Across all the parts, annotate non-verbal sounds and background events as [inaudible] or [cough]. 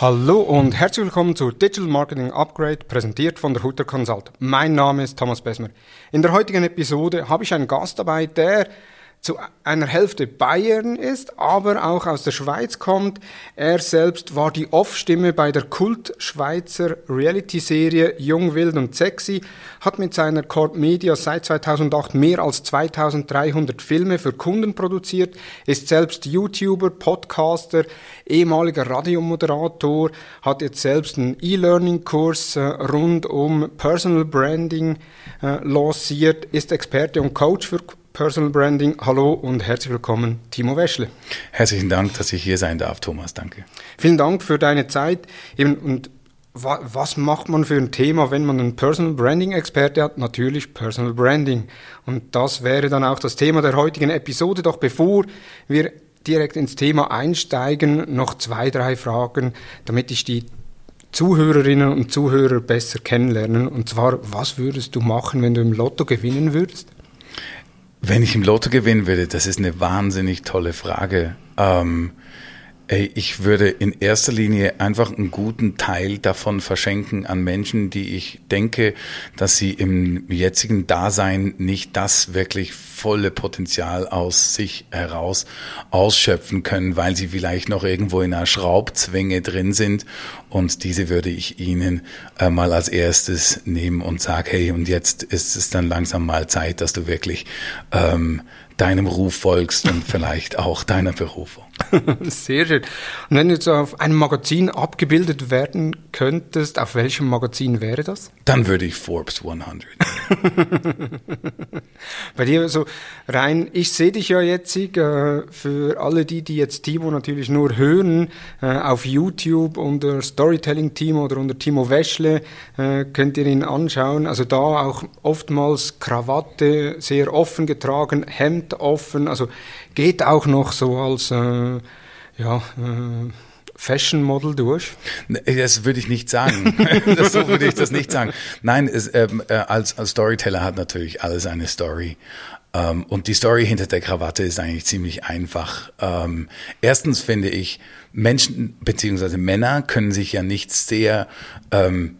Hallo und herzlich willkommen zu Digital Marketing Upgrade, präsentiert von der Hutter Consult. Mein Name ist Thomas Besmer. In der heutigen Episode habe ich einen Gast dabei, der zu einer Hälfte Bayern ist, aber auch aus der Schweiz kommt. Er selbst war die Off-Stimme bei der Kult-Schweizer Reality-Serie Jung, Wild und Sexy, hat mit seiner Corp Media seit 2008 mehr als 2300 Filme für Kunden produziert, ist selbst YouTuber, Podcaster, ehemaliger Radiomoderator, hat jetzt selbst einen E-Learning-Kurs äh, rund um Personal Branding äh, lanciert, ist Experte und Coach für Personal Branding. Hallo und herzlich willkommen, Timo Weschle. Herzlichen Dank, dass ich hier sein darf, Thomas. Danke. Vielen Dank für deine Zeit. Eben, und wa was macht man für ein Thema, wenn man einen Personal Branding Experte hat? Natürlich Personal Branding. Und das wäre dann auch das Thema der heutigen Episode. Doch bevor wir direkt ins Thema einsteigen, noch zwei, drei Fragen, damit ich die Zuhörerinnen und Zuhörer besser kennenlernen. Und zwar, was würdest du machen, wenn du im Lotto gewinnen würdest? Wenn ich im Lotto gewinnen würde, das ist eine wahnsinnig tolle Frage. Ähm, ey, ich würde in erster Linie einfach einen guten Teil davon verschenken an Menschen, die ich denke, dass sie im jetzigen Dasein nicht das wirklich volle Potenzial aus sich heraus ausschöpfen können, weil sie vielleicht noch irgendwo in einer Schraubzwänge drin sind. Und diese würde ich ihnen äh, mal als erstes nehmen und sagen, hey, und jetzt ist es dann langsam mal Zeit, dass du wirklich ähm, deinem Ruf folgst und vielleicht auch deiner Berufung. [laughs] Sehr schön. Und wenn du jetzt auf einem Magazin abgebildet werden könntest, auf welchem Magazin wäre das? Dann würde ich Forbes 100. [laughs] Bei dir so rein, ich sehe dich ja jetzt, äh, für alle die, die jetzt Timo natürlich nur hören, äh, auf YouTube unter Storytelling Timo oder unter Timo Weschle, äh, könnt ihr ihn anschauen. Also da auch oftmals Krawatte sehr offen getragen, Hemd offen, also geht auch noch so als äh, ja, äh, Fashion Model durch? Das würde ich nicht sagen. [laughs] das, so würde ich das nicht sagen. Nein, es, ähm, äh, als, als Storyteller hat natürlich alles eine Story. Ähm, und die Story hinter der Krawatte ist eigentlich ziemlich einfach. Ähm, erstens finde ich, Menschen bzw. Männer können sich ja nicht sehr ähm,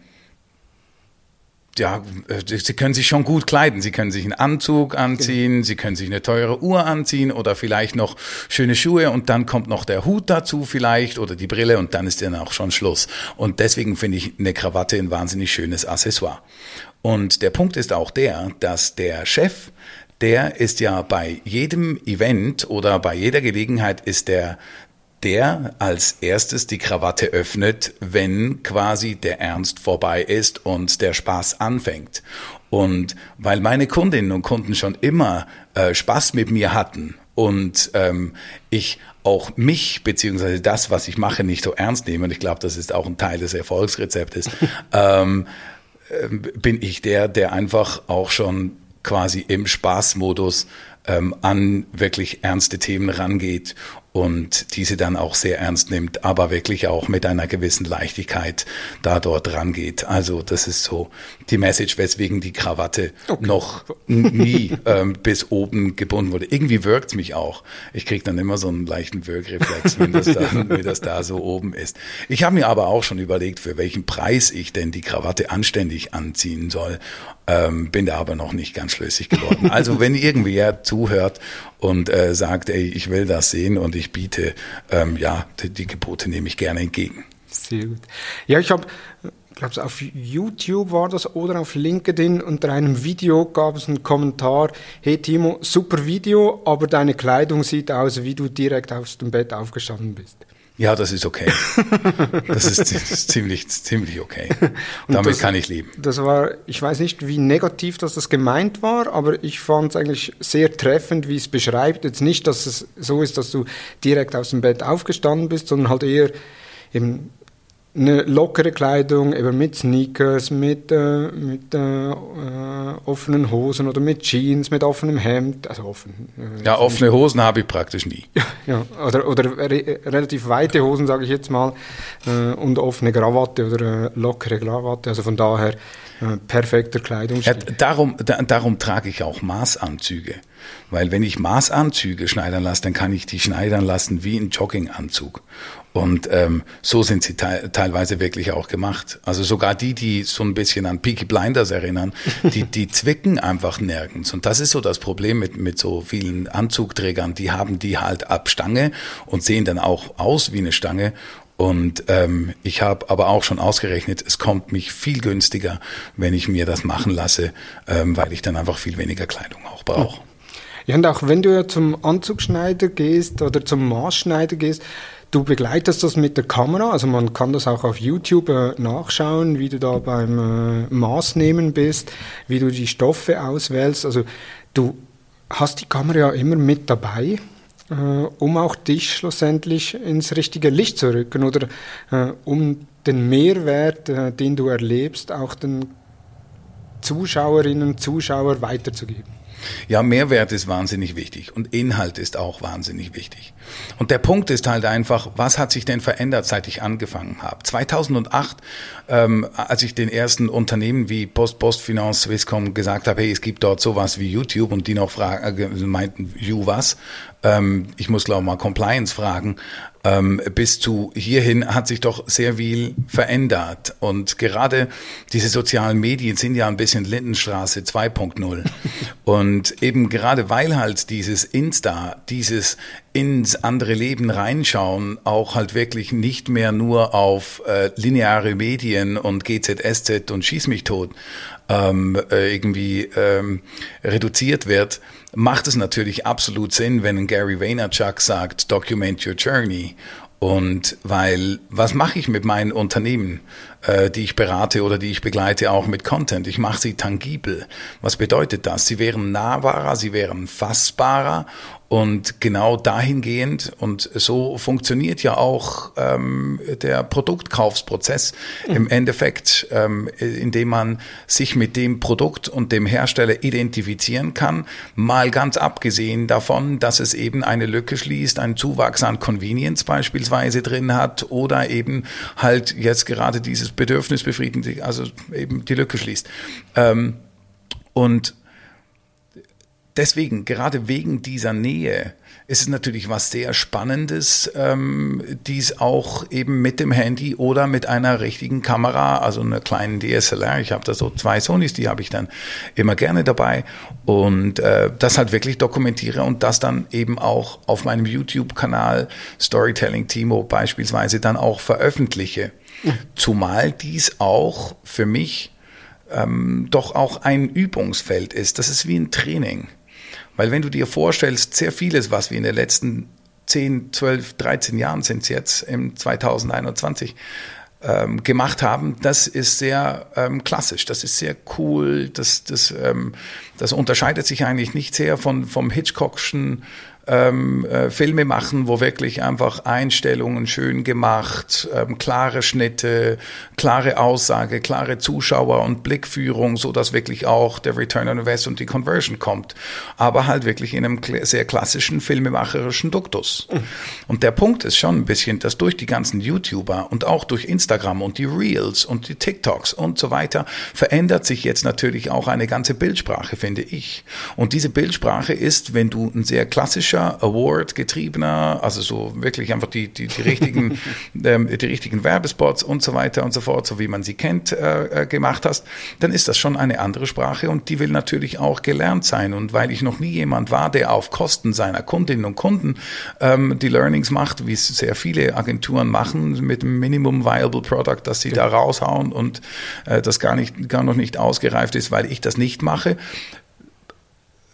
ja, äh, sie können sich schon gut kleiden. Sie können sich einen Anzug anziehen, genau. sie können sich eine teure Uhr anziehen oder vielleicht noch schöne Schuhe und dann kommt noch der Hut dazu vielleicht oder die Brille und dann ist dann auch schon Schluss. Und deswegen finde ich eine Krawatte ein wahnsinnig schönes Accessoire. Und der Punkt ist auch der, dass der Chef, der ist ja bei jedem Event oder bei jeder Gelegenheit ist der der als erstes die Krawatte öffnet, wenn quasi der Ernst vorbei ist und der Spaß anfängt. Und weil meine Kundinnen und Kunden schon immer äh, Spaß mit mir hatten und ähm, ich auch mich beziehungsweise das, was ich mache, nicht so ernst nehme, und ich glaube, das ist auch ein Teil des Erfolgsrezeptes, [laughs] ähm, äh, bin ich der, der einfach auch schon quasi im Spaßmodus ähm, an wirklich ernste Themen rangeht und diese dann auch sehr ernst nimmt, aber wirklich auch mit einer gewissen Leichtigkeit da dort rangeht. Also das ist so die Message, weswegen die Krawatte okay. noch nie ähm, bis oben gebunden wurde. Irgendwie wirkt es mich auch. Ich kriege dann immer so einen leichten Wirkreflex, wenn das, da, [laughs] wenn das da so oben ist. Ich habe mir aber auch schon überlegt, für welchen Preis ich denn die Krawatte anständig anziehen soll. Ähm, bin da aber noch nicht ganz schlüssig geworden. [laughs] Also wenn irgendwer zuhört und äh, sagt, ey, ich will das sehen und ich biete, ähm, ja, die, die Gebote nehme ich gerne entgegen. Sehr gut. Ja, ich habe glaube auf YouTube war das oder auf LinkedIn unter einem Video gab es einen Kommentar, hey Timo, super Video, aber deine Kleidung sieht aus, wie du direkt aus dem Bett aufgestanden bist. Ja, das ist okay. [laughs] Das ist, das ist ziemlich, ziemlich okay. Damit das, kann ich leben. Das war, ich weiß nicht, wie negativ das, das gemeint war, aber ich fand es eigentlich sehr treffend, wie es beschreibt. Jetzt nicht, dass es so ist, dass du direkt aus dem Bett aufgestanden bist, sondern halt eher eben eine lockere Kleidung, eben mit Sneakers, mit, äh, mit äh, offenen Hosen oder mit Jeans, mit offenem Hemd. Also offen. Äh, ja, offene Hosen habe ich praktisch nie. [laughs] ja, oder, oder re relativ weite Hosen, sage ich jetzt mal, äh, und offene Krawatte oder äh, lockere Krawatte. Also von daher äh, perfekter Kleidungsstil. Ja, darum, da, darum trage ich auch Maßanzüge. Weil wenn ich Maßanzüge schneidern lasse, dann kann ich die schneidern lassen wie ein Jogginganzug. Und ähm, so sind sie te teilweise wirklich auch gemacht. Also sogar die, die so ein bisschen an Peaky Blinders erinnern, die, die [laughs] zwicken einfach nirgends. Und das ist so das Problem mit, mit so vielen Anzugträgern. Die haben die halt ab Stange und sehen dann auch aus wie eine Stange. Und ähm, ich habe aber auch schon ausgerechnet, es kommt mich viel günstiger, wenn ich mir das machen lasse, ähm, weil ich dann einfach viel weniger Kleidung auch brauche. Ja, und auch wenn du ja zum Anzugschneider gehst oder zum Maßschneider gehst, du begleitest das mit der Kamera, also man kann das auch auf YouTube äh, nachschauen, wie du da beim äh, Maßnehmen bist, wie du die Stoffe auswählst. Also du hast die Kamera ja immer mit dabei äh, um auch dich schlussendlich ins richtige Licht zu rücken oder äh, um den Mehrwert, äh, den du erlebst, auch den Zuschauerinnen und Zuschauern weiterzugeben. Ja, Mehrwert ist wahnsinnig wichtig und Inhalt ist auch wahnsinnig wichtig. Und der Punkt ist halt einfach, was hat sich denn verändert, seit ich angefangen habe? 2008, ähm, als ich den ersten Unternehmen wie Post, Post, Finance, Swisscom gesagt habe, hey, es gibt dort sowas wie YouTube und die noch fragen, äh, meinten, you was? Ähm, ich muss glaube mal Compliance fragen ähm, bis zu hierhin hat sich doch sehr viel verändert. Und gerade diese sozialen Medien sind ja ein bisschen Lindenstraße 2.0. Und [laughs] eben gerade weil halt dieses Insta, dieses ins andere Leben reinschauen, auch halt wirklich nicht mehr nur auf äh, lineare Medien und GZSZ und Schieß mich tot ähm, äh, irgendwie ähm, reduziert wird, macht es natürlich absolut Sinn, wenn Gary Vaynerchuk sagt, document your journey. Und weil, was mache ich mit meinen Unternehmen, äh, die ich berate oder die ich begleite, auch mit Content? Ich mache sie tangibel. Was bedeutet das? Sie wären nahbarer, sie wären fassbarer und genau dahingehend, und so funktioniert ja auch ähm, der Produktkaufsprozess mhm. im Endeffekt, ähm, indem man sich mit dem Produkt und dem Hersteller identifizieren kann, mal ganz abgesehen davon, dass es eben eine Lücke schließt, einen Zuwachs an Convenience beispielsweise drin hat oder eben halt jetzt gerade dieses Bedürfnis befriedigt, also eben die Lücke schließt. Ähm, und deswegen, gerade wegen dieser Nähe, ist es natürlich was sehr Spannendes, ähm, dies auch eben mit dem Handy oder mit einer richtigen Kamera, also einer kleinen DSLR. Ich habe da so zwei Sonys, die habe ich dann immer gerne dabei und äh, das halt wirklich dokumentiere und das dann eben auch auf meinem YouTube-Kanal Storytelling Timo beispielsweise dann auch veröffentliche. Zumal dies auch für mich ähm, doch auch ein Übungsfeld ist. Das ist wie ein Training. Weil wenn du dir vorstellst, sehr vieles, was wir in den letzten 10, 12, 13 Jahren sind es jetzt im 2021 ähm, gemacht haben, das ist sehr ähm, klassisch, das ist sehr cool, das, das, ähm, das unterscheidet sich eigentlich nicht sehr von, vom Hitchcockschen ähm, äh, Filme machen, wo wirklich einfach Einstellungen schön gemacht, ähm, klare Schnitte, klare Aussage, klare Zuschauer und Blickführung, so dass wirklich auch der Return on Invest und die Conversion kommt. Aber halt wirklich in einem sehr klassischen filmemacherischen Duktus. Mhm. Und der Punkt ist schon ein bisschen, dass durch die ganzen YouTuber und auch durch Instagram und die Reels und die TikToks und so weiter verändert sich jetzt natürlich auch eine ganze Bildsprache, finde ich. Und diese Bildsprache ist, wenn du ein sehr klassischer Feature, Award getriebener, also so wirklich einfach die, die, die richtigen, [laughs] ähm, die richtigen Werbespots und so weiter und so fort, so wie man sie kennt, äh, äh, gemacht hast, dann ist das schon eine andere Sprache und die will natürlich auch gelernt sein. Und weil ich noch nie jemand war, der auf Kosten seiner Kundinnen und Kunden ähm, die Learnings macht, wie es sehr viele Agenturen machen, mit dem Minimum Viable Product, dass sie da raushauen und äh, das gar nicht, gar noch nicht ausgereift ist, weil ich das nicht mache,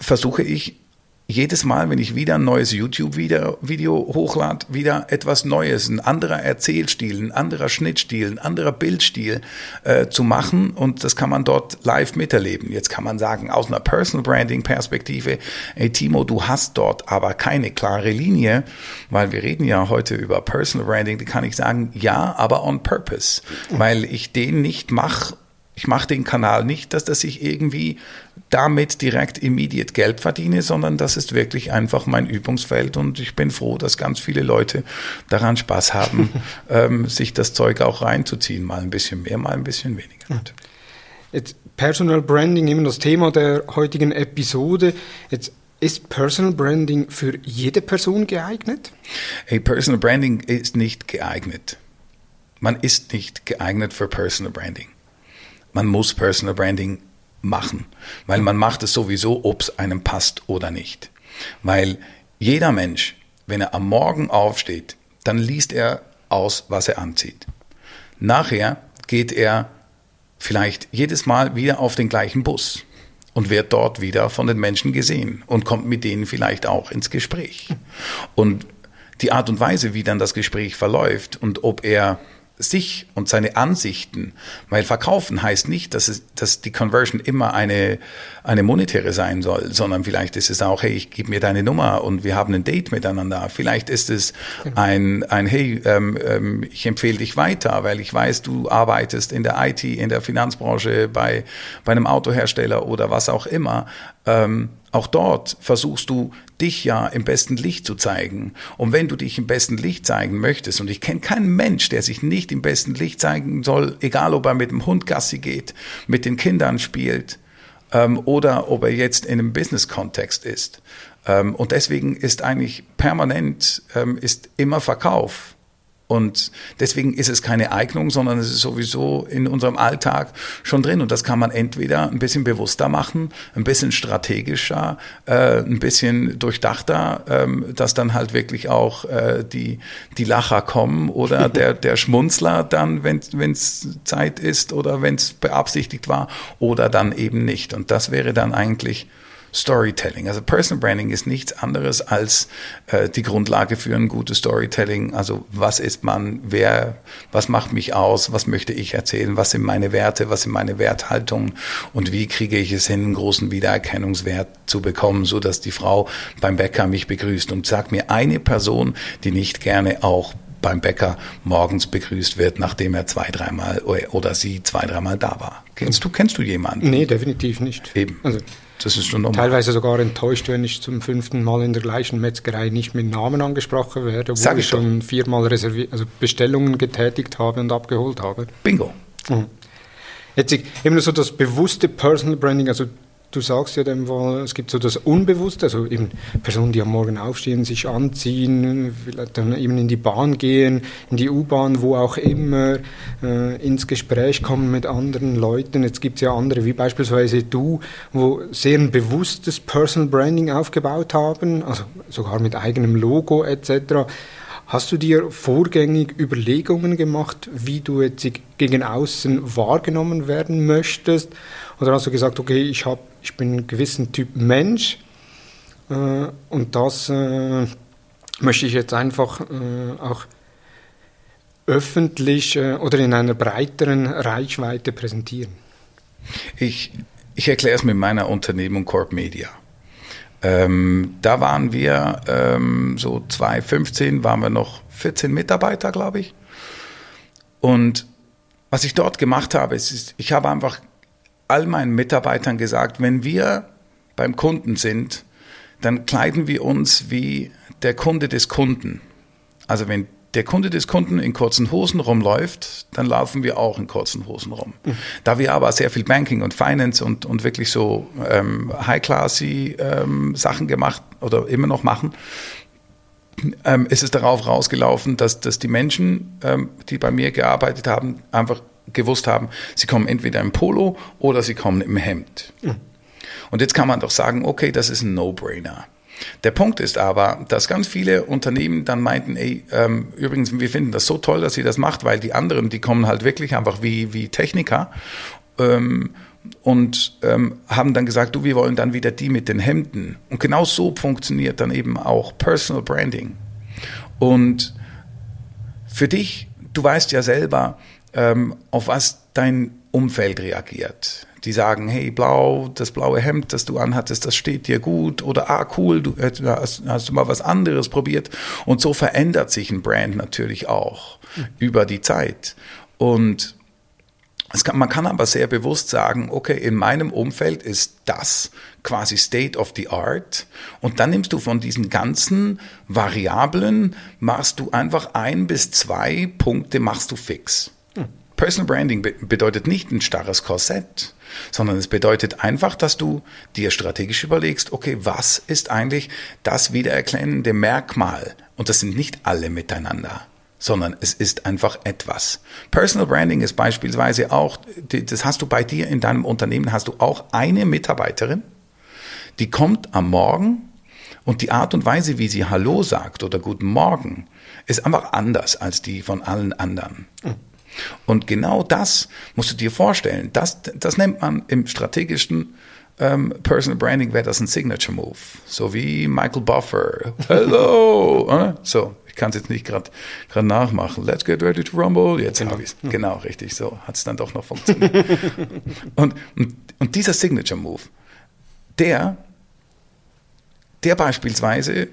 versuche ich jedes Mal, wenn ich wieder ein neues YouTube-Video hochlade, wieder etwas Neues, ein anderer Erzählstil, ein anderer Schnittstil, ein anderer Bildstil äh, zu machen und das kann man dort live miterleben. Jetzt kann man sagen, aus einer Personal Branding-Perspektive, ey Timo, du hast dort aber keine klare Linie, weil wir reden ja heute über Personal Branding, da kann ich sagen, ja, aber on purpose, weil ich den nicht mache, ich mache den Kanal nicht, dass das sich irgendwie damit direkt immediate Geld verdiene, sondern das ist wirklich einfach mein Übungsfeld und ich bin froh, dass ganz viele Leute daran Spaß haben, [laughs] ähm, sich das Zeug auch reinzuziehen, mal ein bisschen mehr, mal ein bisschen weniger. Jetzt Personal Branding, immer das Thema der heutigen Episode. Jetzt Ist Personal Branding für jede Person geeignet? Hey, Personal Branding ist nicht geeignet. Man ist nicht geeignet für Personal Branding. Man muss Personal Branding machen, weil man macht es sowieso, ob es einem passt oder nicht. Weil jeder Mensch, wenn er am Morgen aufsteht, dann liest er aus, was er anzieht. Nachher geht er vielleicht jedes Mal wieder auf den gleichen Bus und wird dort wieder von den Menschen gesehen und kommt mit denen vielleicht auch ins Gespräch. Und die Art und Weise, wie dann das Gespräch verläuft und ob er sich und seine Ansichten, weil verkaufen heißt nicht, dass, es, dass die Conversion immer eine, eine monetäre sein soll, sondern vielleicht ist es auch, hey, ich gebe mir deine Nummer und wir haben ein Date miteinander. Vielleicht ist es ein, ein hey, ähm, ähm, ich empfehle dich weiter, weil ich weiß, du arbeitest in der IT, in der Finanzbranche, bei, bei einem Autohersteller oder was auch immer. Ähm, auch dort versuchst du dich ja im besten Licht zu zeigen. Und wenn du dich im besten Licht zeigen möchtest, und ich kenne keinen Mensch, der sich nicht im besten Licht zeigen soll, egal ob er mit dem Hund Gassi geht, mit den Kindern spielt ähm, oder ob er jetzt in einem Business-Kontext ist. Ähm, und deswegen ist eigentlich permanent ähm, ist immer Verkauf. Und deswegen ist es keine Eignung, sondern es ist sowieso in unserem Alltag schon drin. Und das kann man entweder ein bisschen bewusster machen, ein bisschen strategischer, äh, ein bisschen durchdachter, ähm, dass dann halt wirklich auch äh, die, die Lacher kommen oder [laughs] der, der Schmunzler dann, wenn es Zeit ist oder wenn es beabsichtigt war oder dann eben nicht. Und das wäre dann eigentlich Storytelling. Also Personal Branding ist nichts anderes als äh, die Grundlage für ein gutes Storytelling. Also was ist man, wer, was macht mich aus, was möchte ich erzählen, was sind meine Werte, was sind meine Werthaltungen und wie kriege ich es hin, einen großen Wiedererkennungswert zu bekommen, so dass die Frau beim Bäcker mich begrüßt. Und sag mir eine Person, die nicht gerne auch beim Bäcker morgens begrüßt wird, nachdem er zwei, dreimal oder sie zwei, dreimal da war. Kennst du, kennst du jemanden? Nee, definitiv nicht. Eben. Also das ist schon normal. Teilweise sogar enttäuscht, wenn ich zum fünften Mal in der gleichen Metzgerei nicht mit Namen angesprochen werde, wo Sag ich schon viermal Reservi also Bestellungen getätigt habe und abgeholt habe. Bingo. Mhm. Jetzt eben so das bewusste Personal Branding, also du sagst ja dem es gibt so das Unbewusste, also eben Personen, die am Morgen aufstehen, sich anziehen, vielleicht dann eben in die Bahn gehen, in die U-Bahn, wo auch immer, äh, ins Gespräch kommen mit anderen Leuten. Jetzt gibt es ja andere, wie beispielsweise du, wo sehr ein bewusstes Personal Branding aufgebaut haben, also sogar mit eigenem Logo etc. Hast du dir vorgängig Überlegungen gemacht, wie du jetzt gegen außen wahrgenommen werden möchtest? Oder hast du gesagt, okay, ich, hab, ich bin ein gewissen Typ Mensch äh, und das äh, möchte ich jetzt einfach äh, auch öffentlich äh, oder in einer breiteren Reichweite präsentieren? Ich, ich erkläre es mit meiner Unternehmung Corp Media. Ähm, da waren wir ähm, so 2015 waren wir noch 14 Mitarbeiter, glaube ich. Und was ich dort gemacht habe, ist, ich habe einfach all meinen Mitarbeitern gesagt, wenn wir beim Kunden sind, dann kleiden wir uns wie der Kunde des Kunden. Also wenn der Kunde des Kunden in kurzen Hosen rumläuft, dann laufen wir auch in kurzen Hosen rum. Mhm. Da wir aber sehr viel Banking und Finance und, und wirklich so ähm, high-classy ähm, Sachen gemacht oder immer noch machen, ähm, ist es darauf rausgelaufen, dass, dass die Menschen, ähm, die bei mir gearbeitet haben, einfach gewusst haben, sie kommen entweder im Polo oder sie kommen im Hemd. Mhm. Und jetzt kann man doch sagen, okay, das ist ein No-Brainer. Der Punkt ist aber, dass ganz viele Unternehmen dann meinten, ey, ähm, übrigens, wir finden das so toll, dass ihr das macht, weil die anderen, die kommen halt wirklich einfach wie, wie Techniker ähm, und ähm, haben dann gesagt, du, wir wollen dann wieder die mit den Hemden. Und genau so funktioniert dann eben auch Personal Branding. Und für dich, du weißt ja selber, ähm, auf was dein Umfeld reagiert die sagen, hey, blau, das blaue Hemd, das du anhattest, das steht dir gut oder ah, cool, du äh, hast, hast du mal was anderes probiert. Und so verändert sich ein Brand natürlich auch mhm. über die Zeit. Und kann, man kann aber sehr bewusst sagen, okay, in meinem Umfeld ist das quasi State of the Art. Und dann nimmst du von diesen ganzen Variablen, machst du einfach ein bis zwei Punkte, machst du fix. Personal Branding be bedeutet nicht ein starres Korsett, sondern es bedeutet einfach, dass du dir strategisch überlegst, okay, was ist eigentlich das wiedererkennende Merkmal? Und das sind nicht alle miteinander sondern es ist einfach etwas. Personal Branding ist beispielsweise auch, das hast du bei dir in deinem Unternehmen, hast du auch eine Mitarbeiterin, die kommt am Morgen und die Art und Weise, wie sie Hallo sagt oder Guten Morgen, ist einfach anders als die von allen anderen. Mhm. Und genau das musst du dir vorstellen. Das, das nennt man im strategischen ähm, Personal Branding wäre das ein Signature Move. So wie Michael Buffer. Hello! [laughs] so, ich kann es jetzt nicht gerade nachmachen. Let's get ready to rumble. Jetzt genau. habe ich es. Genau, richtig. So hat es dann doch noch funktioniert. [laughs] und, und, und dieser Signature Move, der, der beispielsweise,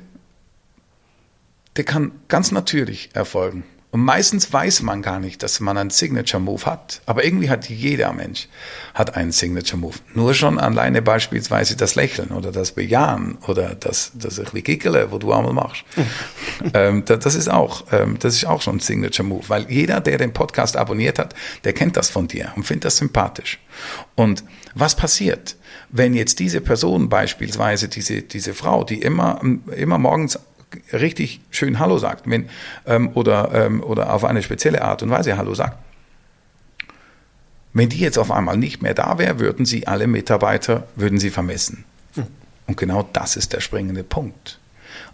der kann ganz natürlich erfolgen. Und meistens weiß man gar nicht, dass man einen Signature Move hat. Aber irgendwie hat jeder Mensch hat einen Signature Move. Nur schon alleine beispielsweise das Lächeln oder das Bejahen oder das, das Gickele, wo du einmal machst. [laughs] ähm, das, ist auch, ähm, das ist auch schon ein Signature Move. Weil jeder, der den Podcast abonniert hat, der kennt das von dir und findet das sympathisch. Und was passiert, wenn jetzt diese Person beispielsweise, diese, diese Frau, die immer, immer morgens richtig schön Hallo sagt wenn, ähm, oder, ähm, oder auf eine spezielle Art und Weise Hallo sagt. Wenn die jetzt auf einmal nicht mehr da wäre, würden sie alle Mitarbeiter, würden sie vermessen. Hm. Und genau das ist der springende Punkt.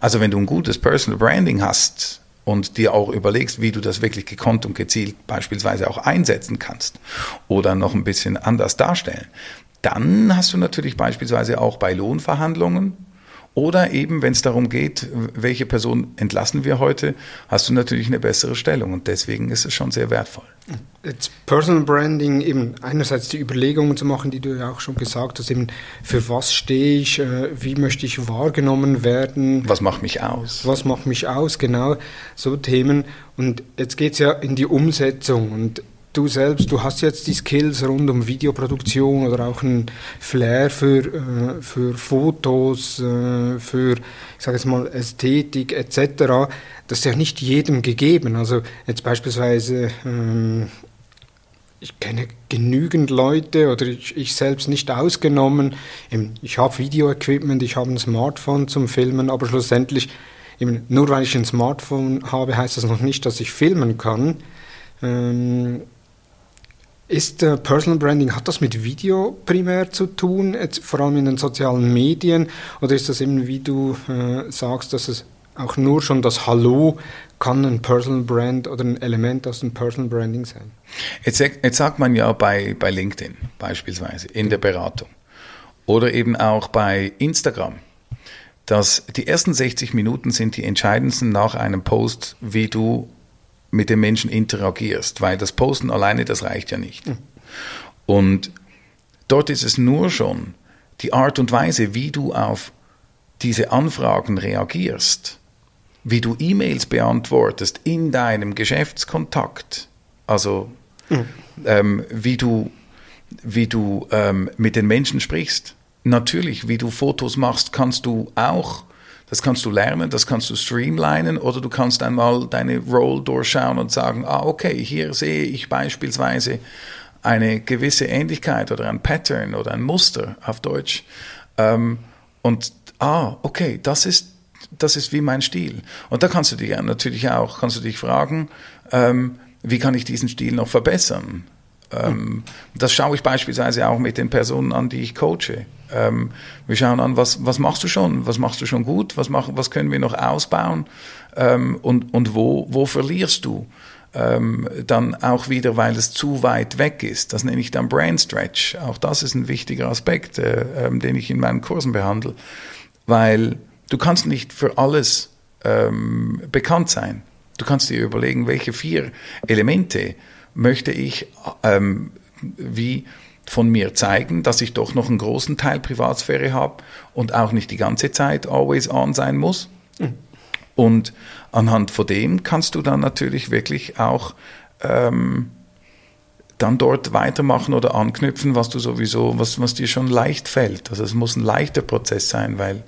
Also wenn du ein gutes Personal Branding hast und dir auch überlegst, wie du das wirklich gekonnt und gezielt beispielsweise auch einsetzen kannst oder noch ein bisschen anders darstellen, dann hast du natürlich beispielsweise auch bei Lohnverhandlungen oder eben, wenn es darum geht, welche Person entlassen wir heute, hast du natürlich eine bessere Stellung und deswegen ist es schon sehr wertvoll. Jetzt Personal Branding, eben einerseits die Überlegungen zu machen, die du ja auch schon gesagt hast, eben für was stehe ich, äh, wie möchte ich wahrgenommen werden. Was macht mich aus? Was macht mich aus, genau, so Themen. Und jetzt geht es ja in die Umsetzung und du selbst, du hast jetzt die Skills rund um Videoproduktion oder auch ein Flair für, äh, für Fotos, äh, für, ich sage jetzt mal, Ästhetik etc. Das ist ja nicht jedem gegeben. Also jetzt beispielsweise, ähm, ich kenne genügend Leute oder ich, ich selbst nicht ausgenommen. Ich habe Videoequipment, ich habe ein Smartphone zum Filmen, aber schlussendlich, eben, nur weil ich ein Smartphone habe, heißt das noch nicht, dass ich filmen kann. Ähm, ist äh, Personal Branding, hat das mit Video primär zu tun, jetzt vor allem in den sozialen Medien, oder ist das eben, wie du äh, sagst, dass es auch nur schon das Hallo kann ein Personal Brand oder ein Element aus dem Personal Branding sein? Jetzt, jetzt sagt man ja bei, bei LinkedIn beispielsweise in der Beratung oder eben auch bei Instagram, dass die ersten 60 Minuten sind die entscheidendsten nach einem Post, wie du mit den Menschen interagierst, weil das Posten alleine, das reicht ja nicht. Mhm. Und dort ist es nur schon die Art und Weise, wie du auf diese Anfragen reagierst, wie du E-Mails beantwortest in deinem Geschäftskontakt, also mhm. ähm, wie du, wie du ähm, mit den Menschen sprichst. Natürlich, wie du Fotos machst, kannst du auch das kannst du lernen, das kannst du streamlinen oder du kannst einmal deine Roll durchschauen und sagen, ah, okay, hier sehe ich beispielsweise eine gewisse Ähnlichkeit oder ein Pattern oder ein Muster auf Deutsch. Ähm, und ah, okay, das ist, das ist wie mein Stil. Und da kannst du dich natürlich auch, kannst du dich fragen, ähm, wie kann ich diesen Stil noch verbessern? Ähm, das schaue ich beispielsweise auch mit den Personen an, die ich coache. Ähm, wir schauen an, was, was machst du schon, was machst du schon gut, was, mach, was können wir noch ausbauen ähm, und, und wo, wo verlierst du ähm, dann auch wieder, weil es zu weit weg ist. Das nenne ich dann Brain Stretch. Auch das ist ein wichtiger Aspekt, äh, ähm, den ich in meinen Kursen behandle, weil du kannst nicht für alles ähm, bekannt sein. Du kannst dir überlegen, welche vier Elemente möchte ich ähm, wie von mir zeigen, dass ich doch noch einen großen Teil Privatsphäre habe und auch nicht die ganze Zeit always on sein muss. Mhm. Und anhand von dem kannst du dann natürlich wirklich auch ähm, dann dort weitermachen oder anknüpfen, was du sowieso, was, was dir schon leicht fällt. Also es muss ein leichter Prozess sein, weil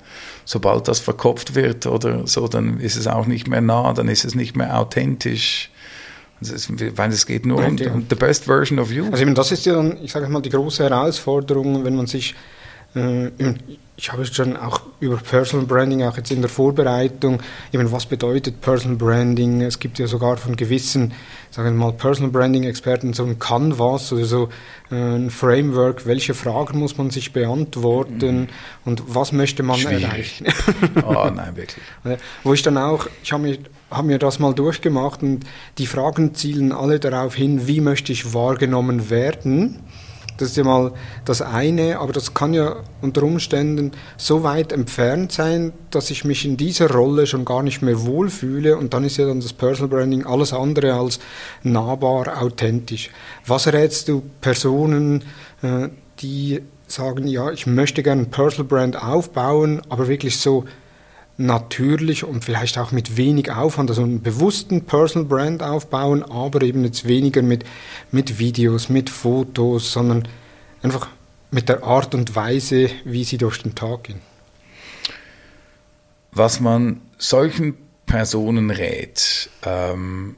sobald das verkopft wird oder so, dann ist es auch nicht mehr nah, dann ist es nicht mehr authentisch. Weil es geht nur um, um the best version of you. Also eben das ist ja dann, ich sage mal, die große Herausforderung, wenn man sich ich habe schon auch über Personal Branding, auch jetzt in der Vorbereitung, eben was bedeutet Personal Branding? Es gibt ja sogar von gewissen, sagen wir mal, Personal Branding Experten so ein Canvas oder so äh, ein Framework, welche Fragen muss man sich beantworten mhm. und was möchte man Schwierig. erreichen? oh [laughs] nein, wirklich. [laughs] Wo ich dann auch, ich habe mir, hab mir das mal durchgemacht und die Fragen zielen alle darauf hin, wie möchte ich wahrgenommen werden? Das ist ja mal das eine, aber das kann ja unter Umständen so weit entfernt sein, dass ich mich in dieser Rolle schon gar nicht mehr wohlfühle und dann ist ja dann das Personal Branding alles andere als nahbar, authentisch. Was rätst du Personen, äh, die sagen, ja, ich möchte gerne ein Personal Brand aufbauen, aber wirklich so natürlich und vielleicht auch mit wenig Aufwand, also einen bewussten Personal Brand aufbauen, aber eben jetzt weniger mit, mit Videos, mit Fotos, sondern einfach mit der Art und Weise, wie sie durch den Tag gehen. Was man solchen Personen rät, ähm,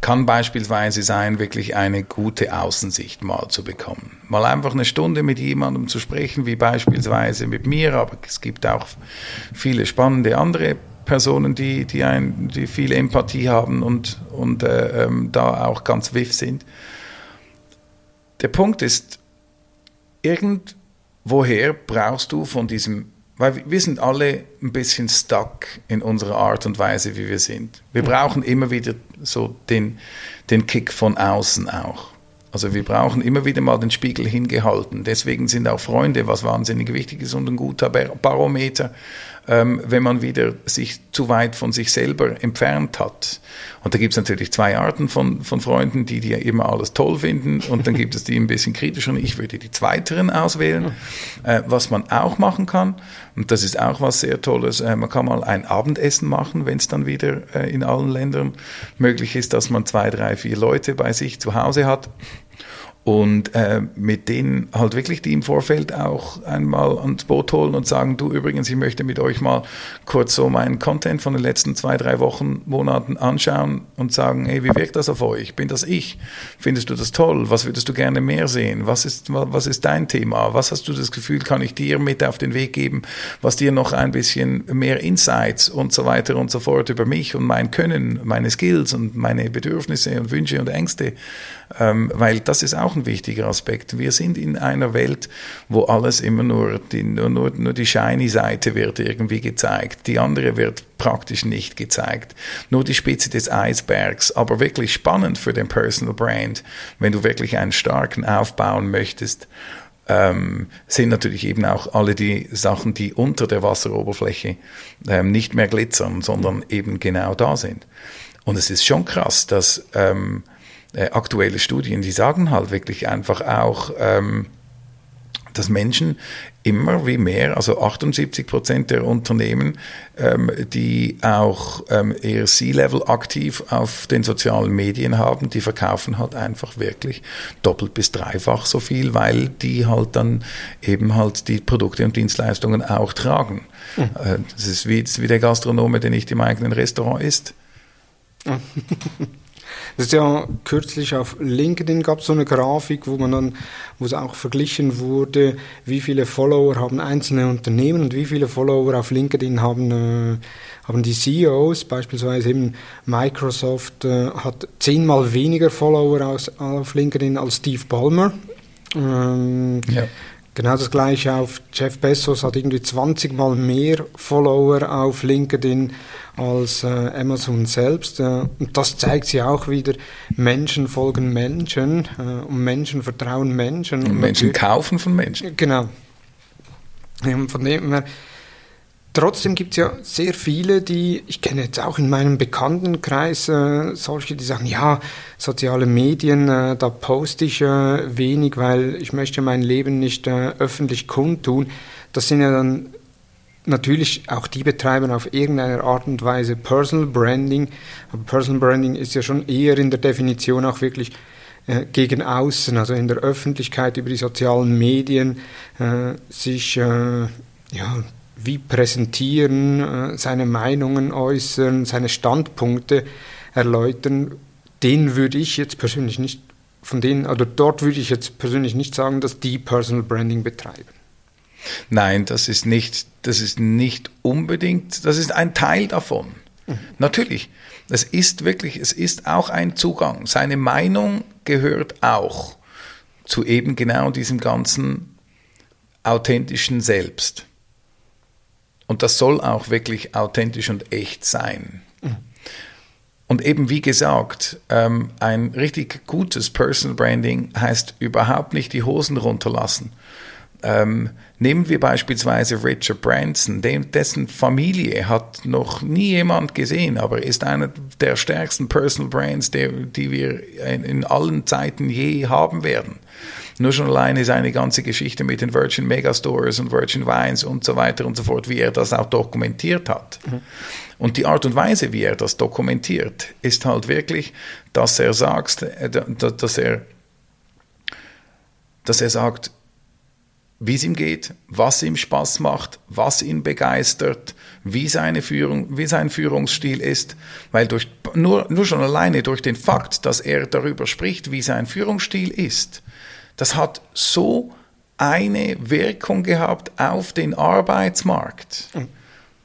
kann beispielsweise sein, wirklich eine gute Außensicht mal zu bekommen. Mal einfach eine Stunde mit jemandem zu sprechen, wie beispielsweise mit mir, aber es gibt auch viele spannende andere Personen, die, die, ein, die viel Empathie haben und, und äh, ähm, da auch ganz wiff sind. Der Punkt ist, irgendwoher brauchst du von diesem weil wir sind alle ein bisschen stuck in unserer Art und Weise, wie wir sind. Wir brauchen immer wieder so den, den Kick von außen auch. Also wir brauchen immer wieder mal den Spiegel hingehalten. Deswegen sind auch Freunde was wahnsinnig wichtig ist und ein guter Barometer, ähm, wenn man wieder sich zu weit von sich selber entfernt hat. Und da gibt es natürlich zwei Arten von, von Freunden, die, die immer alles toll finden und dann gibt es die ein bisschen kritischeren. Ich würde die zweiteren auswählen. Äh, was man auch machen kann, und das ist auch was sehr Tolles, äh, man kann mal ein Abendessen machen, wenn es dann wieder äh, in allen Ländern möglich ist, dass man zwei, drei, vier Leute bei sich zu Hause hat und äh, mit denen halt wirklich die im Vorfeld auch einmal ans Boot holen und sagen, du übrigens, ich möchte mit euch mal kurz so meinen Content von den letzten zwei, drei Wochen, Monaten anschauen und sagen, hey, wie wirkt das auf euch? Bin das ich? Findest du das toll? Was würdest du gerne mehr sehen? Was ist, was ist dein Thema? Was hast du das Gefühl, kann ich dir mit auf den Weg geben, was dir noch ein bisschen mehr Insights und so weiter und so fort über mich und mein Können, meine Skills und meine Bedürfnisse und Wünsche und Ängste ähm, weil das ist ein wichtiger Aspekt. Wir sind in einer Welt, wo alles immer nur die, nur, nur, nur die shiny Seite wird irgendwie gezeigt, die andere wird praktisch nicht gezeigt. Nur die Spitze des Eisbergs, aber wirklich spannend für den Personal Brand, wenn du wirklich einen starken aufbauen möchtest. Ähm, sind natürlich eben auch alle die Sachen, die unter der Wasseroberfläche ähm, nicht mehr glitzern, sondern eben genau da sind. Und es ist schon krass, dass ähm, äh, aktuelle Studien, die sagen halt wirklich einfach auch, ähm, dass Menschen immer wie mehr, also 78 Prozent der Unternehmen, ähm, die auch ähm, eher C-Level aktiv auf den sozialen Medien haben, die verkaufen halt einfach wirklich doppelt bis dreifach so viel, weil die halt dann eben halt die Produkte und Dienstleistungen auch tragen. Mhm. Äh, das, ist wie, das ist wie der Gastronome, der nicht im eigenen Restaurant isst. [laughs] Das ist ja kürzlich auf LinkedIn gab es so eine Grafik, wo man dann, wo es auch verglichen wurde, wie viele Follower haben einzelne Unternehmen und wie viele Follower auf LinkedIn haben, äh, haben die CEOs, beispielsweise eben Microsoft äh, hat zehnmal weniger Follower aus, auf LinkedIn als Steve Ballmer. Ähm, ja. Genau das gleiche auf Jeff Bezos hat irgendwie 20 mal mehr Follower auf LinkedIn als äh, Amazon selbst. Äh, und das zeigt sich auch wieder, Menschen folgen Menschen äh, und Menschen vertrauen Menschen. Und Menschen kaufen von Menschen. Genau. von dem her Trotzdem gibt es ja sehr viele, die, ich kenne jetzt auch in meinem Bekanntenkreis äh, solche, die sagen, ja, soziale Medien, äh, da poste ich äh, wenig, weil ich möchte mein Leben nicht äh, öffentlich kundtun. Das sind ja dann natürlich auch die betreiben auf irgendeine Art und Weise Personal Branding. Aber Personal Branding ist ja schon eher in der Definition auch wirklich äh, gegen außen, also in der Öffentlichkeit über die sozialen Medien äh, sich ja, wie präsentieren, äh, seine Meinungen äußern, seine Standpunkte erläutern. den würde ich jetzt persönlich nicht, von denen, oder dort würde ich jetzt persönlich nicht sagen, dass die Personal Branding betreiben. Nein, das ist nicht, das ist nicht unbedingt, das ist ein Teil davon. Mhm. Natürlich, es ist wirklich, es ist auch ein Zugang. Seine Meinung gehört auch zu eben genau diesem ganzen authentischen Selbst. Und das soll auch wirklich authentisch und echt sein. Und eben wie gesagt, ähm, ein richtig gutes Personal Branding heißt überhaupt nicht die Hosen runterlassen. Ähm, nehmen wir beispielsweise Richard Branson, dem, dessen Familie hat noch nie jemand gesehen, aber ist einer der stärksten Personal Brands, der, die wir in, in, allen Zeiten je haben werden. Nur schon alleine seine ganze Geschichte mit den Virgin Megastores und Virgin Wines und so weiter und so fort, wie er das auch dokumentiert hat. Mhm. Und die Art und Weise, wie er das dokumentiert, ist halt wirklich, dass er sagt, äh, dass er, dass er sagt, wie es ihm geht, was ihm Spaß macht, was ihn begeistert, wie, seine Führung, wie sein Führungsstil ist, weil durch, nur, nur schon alleine durch den Fakt, dass er darüber spricht, wie sein Führungsstil ist, das hat so eine Wirkung gehabt auf den Arbeitsmarkt. Mhm.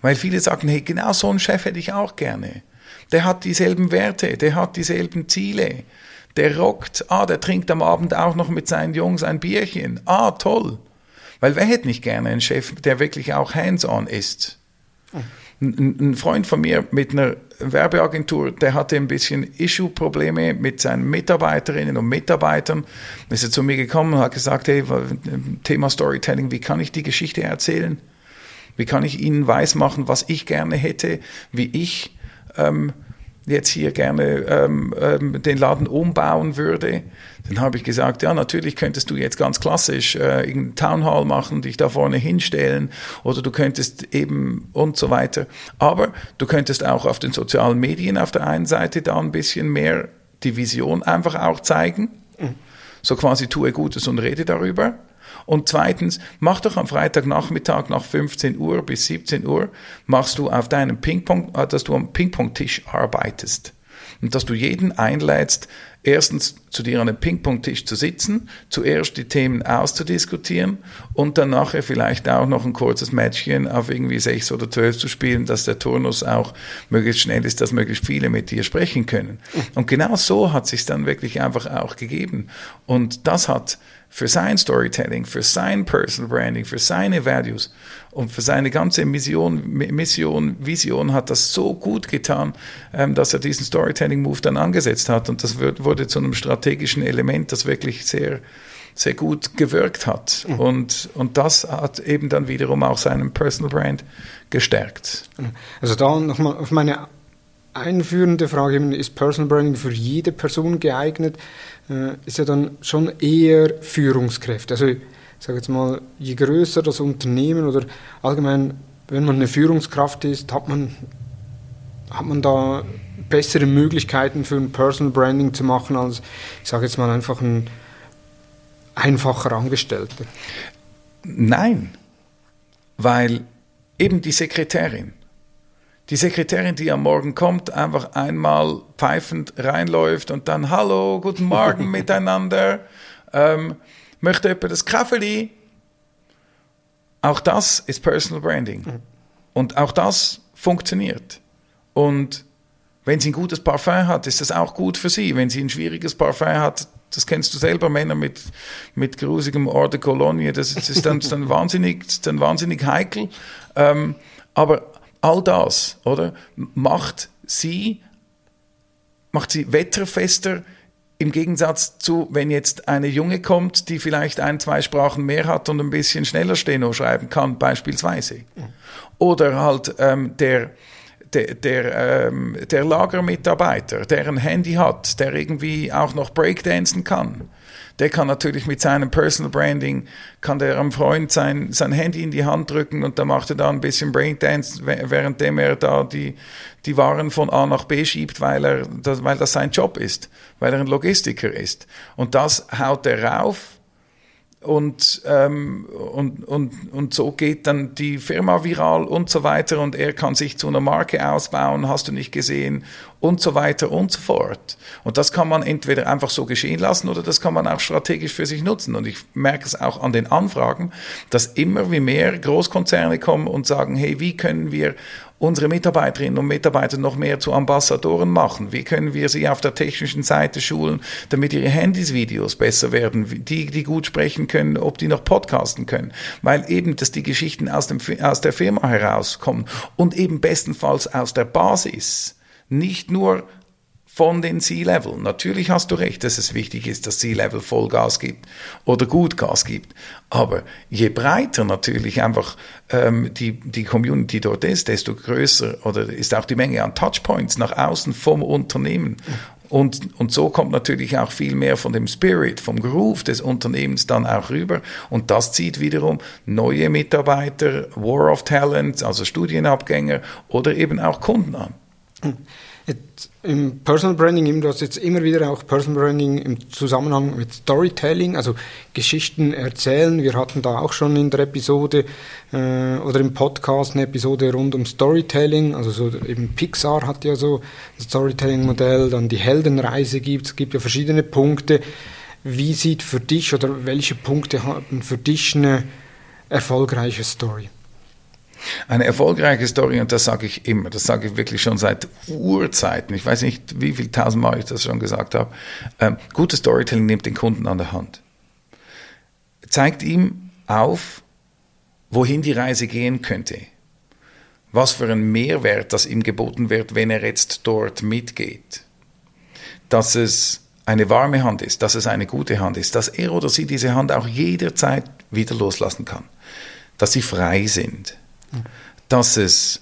Weil viele sagen, hey, genau so einen Chef hätte ich auch gerne. Der hat dieselben Werte, der hat dieselben Ziele, der rockt, ah, der trinkt am Abend auch noch mit seinen Jungs ein Bierchen. Ah, toll. Weil wer hätte nicht gerne einen Chef, der wirklich auch hands-on ist? Ein, ein Freund von mir mit einer Werbeagentur, der hatte ein bisschen Issue-Probleme mit seinen Mitarbeiterinnen und Mitarbeitern. Ist er zu mir gekommen und hat gesagt, hey, Thema Storytelling, wie kann ich die Geschichte erzählen? Wie kann ich ihnen weismachen, was ich gerne hätte, wie ich ähm, jetzt hier gerne ähm, ähm, den Laden umbauen würde? Dann habe ich gesagt, ja, natürlich könntest du jetzt ganz klassisch äh, irgendeinen Town Hall machen, dich da vorne hinstellen oder du könntest eben und so weiter. Aber du könntest auch auf den sozialen Medien auf der einen Seite da ein bisschen mehr die Vision einfach auch zeigen. Mhm. So quasi tue Gutes und rede darüber. Und zweitens, mach doch am Freitagnachmittag nach 15 Uhr bis 17 Uhr, machst du auf deinem Pingpong, äh, dass du am Pingpongtisch arbeitest. Und dass du jeden einlädst, erstens zu dir an einem Ping-Pong-Tisch zu sitzen, zuerst die Themen auszudiskutieren und dann nachher vielleicht auch noch ein kurzes Matchchen auf irgendwie sechs oder zwölf zu spielen, dass der Turnus auch möglichst schnell ist, dass möglichst viele mit dir sprechen können. Und genau so hat sich dann wirklich einfach auch gegeben. Und das hat für sein Storytelling, für sein Personal Branding, für seine Values und für seine ganze Mission, Mission Vision hat das so gut getan, ähm, dass er diesen Storytelling-Move dann angesetzt hat. Und das wurde zu einem strategischen Element, das wirklich sehr, sehr gut gewirkt hat. Mhm. Und, und das hat eben dann wiederum auch seinen Personal Brand gestärkt. Also da nochmal auf meine einführende Frage, ist Personal Branding für jede Person geeignet? Äh, ist ja dann schon eher Führungskräfte. Also ich sage jetzt mal, je größer das Unternehmen oder allgemein, wenn man eine Führungskraft ist, hat man, hat man da bessere Möglichkeiten für ein Personal Branding zu machen als, ich sage jetzt mal, einfach ein einfacher Angestellter. Nein, weil eben die Sekretärin, die Sekretärin, die am Morgen kommt, einfach einmal pfeifend reinläuft und dann Hallo, guten Morgen [laughs] miteinander, ähm, möchte jemand das Kaffee? Auch das ist Personal Branding. Mhm. Und auch das funktioniert. Und wenn sie ein gutes Parfum hat, ist das auch gut für sie. Wenn sie ein schwieriges Parfum hat, das kennst du selber, Männer mit, mit grusigem Eau de Cologne, das, das ist dann, dann, [laughs] wahnsinnig, dann wahnsinnig heikel. Ähm, aber all das, oder, macht sie, macht sie wetterfester im Gegensatz zu, wenn jetzt eine Junge kommt, die vielleicht ein, zwei Sprachen mehr hat und ein bisschen schneller Steno schreiben kann, beispielsweise. Oder halt ähm, der, der, der, ähm, der Lagermitarbeiter, der ein Handy hat, der irgendwie auch noch Breakdancen kann der kann natürlich mit seinem Personal Branding, kann der am Freund sein, sein Handy in die Hand drücken und da macht er da ein bisschen Braindance, währenddem er da die, die Waren von A nach B schiebt, weil, er, weil das sein Job ist, weil er ein Logistiker ist. Und das haut er rauf und, ähm, und, und, und so geht dann die Firma viral und so weiter und er kann sich zu einer Marke ausbauen, hast du nicht gesehen und so weiter und so fort. Und das kann man entweder einfach so geschehen lassen oder das kann man auch strategisch für sich nutzen. Und ich merke es auch an den Anfragen, dass immer wie mehr Großkonzerne kommen und sagen, hey, wie können wir unsere Mitarbeiterinnen und Mitarbeiter noch mehr zu Ambassadoren machen? Wie können wir sie auf der technischen Seite schulen, damit ihre Handys-Videos besser werden, die, die gut sprechen können, ob die noch podcasten können? Weil eben, dass die Geschichten aus, dem, aus der Firma herauskommen und eben bestenfalls aus der Basis. Nicht nur von den C-Level. Natürlich hast du recht, dass es wichtig ist, dass C-Level Vollgas gibt oder gut Gas gibt. Aber je breiter natürlich einfach ähm, die, die Community dort ist, desto größer oder ist auch die Menge an Touchpoints nach außen vom Unternehmen. Und, und so kommt natürlich auch viel mehr von dem Spirit, vom Groove des Unternehmens dann auch rüber. Und das zieht wiederum neue Mitarbeiter, War of Talent, also Studienabgänger oder eben auch Kunden an. Jetzt Im Personal Branding, du hast jetzt immer wieder auch Personal Branding im Zusammenhang mit Storytelling, also Geschichten erzählen. Wir hatten da auch schon in der Episode äh, oder im Podcast eine Episode rund um Storytelling. Also so eben Pixar hat ja so ein Storytelling-Modell, dann die Heldenreise gibt es, gibt ja verschiedene Punkte. Wie sieht für dich oder welche Punkte haben für dich eine erfolgreiche Story? Eine erfolgreiche Story, und das sage ich immer, das sage ich wirklich schon seit Urzeiten, ich weiß nicht, wie viel tausendmal ich das schon gesagt habe, ähm, gutes Storytelling nimmt den Kunden an der Hand. Zeigt ihm auf, wohin die Reise gehen könnte. Was für ein Mehrwert das ihm geboten wird, wenn er jetzt dort mitgeht. Dass es eine warme Hand ist, dass es eine gute Hand ist, dass er oder sie diese Hand auch jederzeit wieder loslassen kann. Dass sie frei sind dass es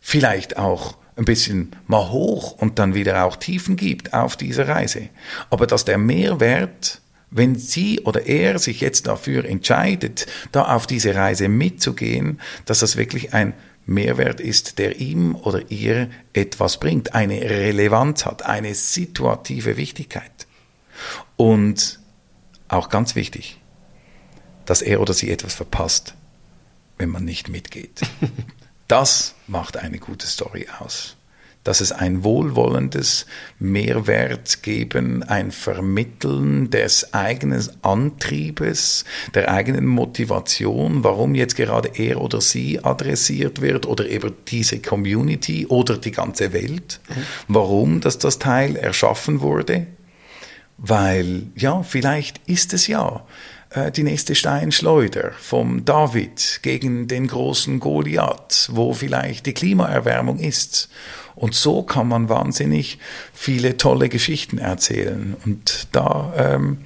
vielleicht auch ein bisschen mal hoch und dann wieder auch Tiefen gibt auf dieser Reise. Aber dass der Mehrwert, wenn sie oder er sich jetzt dafür entscheidet, da auf diese Reise mitzugehen, dass das wirklich ein Mehrwert ist, der ihm oder ihr etwas bringt, eine Relevanz hat, eine situative Wichtigkeit. Und auch ganz wichtig, dass er oder sie etwas verpasst wenn man nicht mitgeht. [laughs] Das macht eine gute Story aus. Dass es ein wohlwollendes Mehrwert geben, ein Vermitteln des eigenen Antriebes, der eigenen Motivation, warum jetzt gerade er oder sie adressiert wird oder eben diese Community oder die ganze Welt, mhm. warum dass das Teil erschaffen wurde, weil ja, vielleicht ist es ja die nächste Steinschleuder vom David gegen den großen Goliath, wo vielleicht die Klimaerwärmung ist. Und so kann man wahnsinnig viele tolle Geschichten erzählen. Und da, ähm,